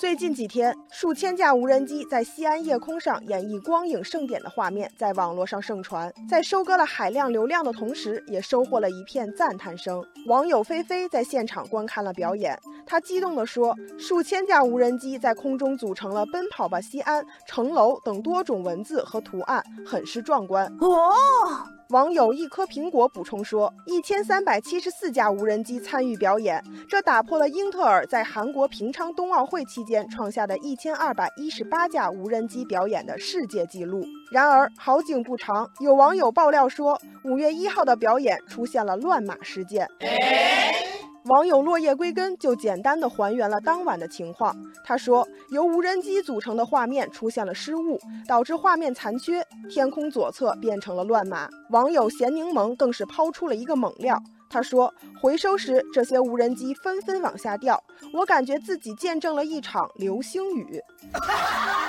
最近几天，数千架无人机在西安夜空上演绎光影盛典的画面在网络上盛传，在收割了海量流量的同时，也收获了一片赞叹声。网友菲菲在现场观看了表演，她激动地说：“数千架无人机在空中组成了‘奔跑吧西安’‘城楼’等多种文字和图案，很是壮观。”哦。网友一颗苹果补充说：“一千三百七十四架无人机参与表演，这打破了英特尔在韩国平昌冬奥会期间创下的一千二百一十八架无人机表演的世界纪录。”然而好景不长，有网友爆料说，五月一号的表演出现了乱码事件。网友落叶归根就简单的还原了当晚的情况。他说，由无人机组成的画面出现了失误，导致画面残缺，天空左侧变成了乱码。网友咸柠檬更是抛出了一个猛料。他说，回收时这些无人机纷纷往下掉，我感觉自己见证了一场流星雨。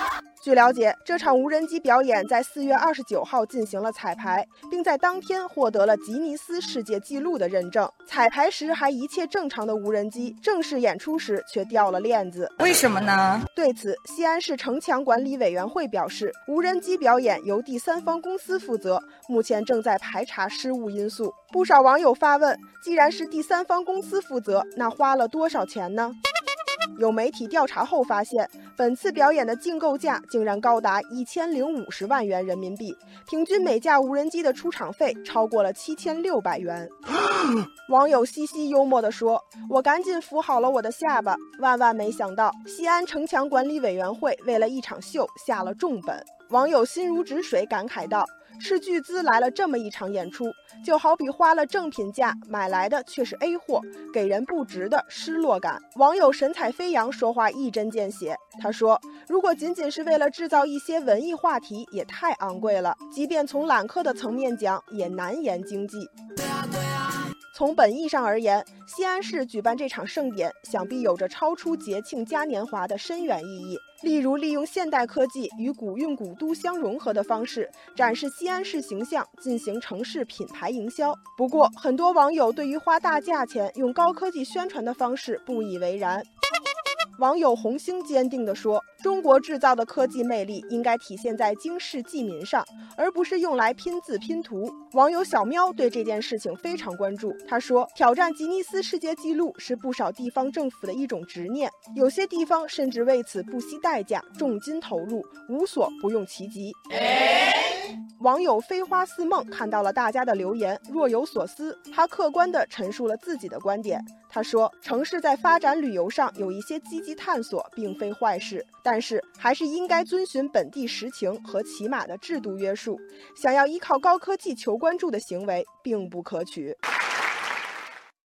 据了解，这场无人机表演在四月二十九号进行了彩排，并在当天获得了吉尼斯世界纪录的认证。彩排时还一切正常的无人机，正式演出时却掉了链子。为什么呢？对此，西安市城墙管理委员会表示，无人机表演由第三方公司负责，目前正在排查失误因素。不少网友发问：既然是第三方公司负责，那花了多少钱呢？有媒体调查后发现，本次表演的竞购价竟然高达一千零五十万元人民币，平均每架无人机的出场费超过了七千六百元。网友嘻嘻幽默地说：“我赶紧扶好了我的下巴，万万没想到，西安城墙管理委员会为了一场秀下了重本。”网友心如止水感慨道。斥巨资来了这么一场演出，就好比花了正品价买来的却是 A 货，给人不值的失落感。网友神采飞扬说话一针见血，他说：“如果仅仅是为了制造一些文艺话题，也太昂贵了。即便从揽客的层面讲，也难言经济。”从本意上而言，西安市举办这场盛典，想必有着超出节庆嘉年华的深远意义。例如，利用现代科技与古韵古都相融合的方式，展示西安市形象，进行城市品牌营销。不过，很多网友对于花大价钱用高科技宣传的方式不以为然。网友红星坚定地说：“中国制造的科技魅力应该体现在经世济民上，而不是用来拼字拼图。”网友小喵对这件事情非常关注，他说：“挑战吉尼斯世界纪录是不少地方政府的一种执念，有些地方甚至为此不惜代价，重金投入，无所不用其极。”网友飞花似梦看到了大家的留言，若有所思，他客观地陈述了自己的观点。他说：“城市在发展旅游上有一些积极探索，并非坏事，但是还是应该遵循本地实情和起码的制度约束。想要依靠高科技求关注的行为，并不可取。”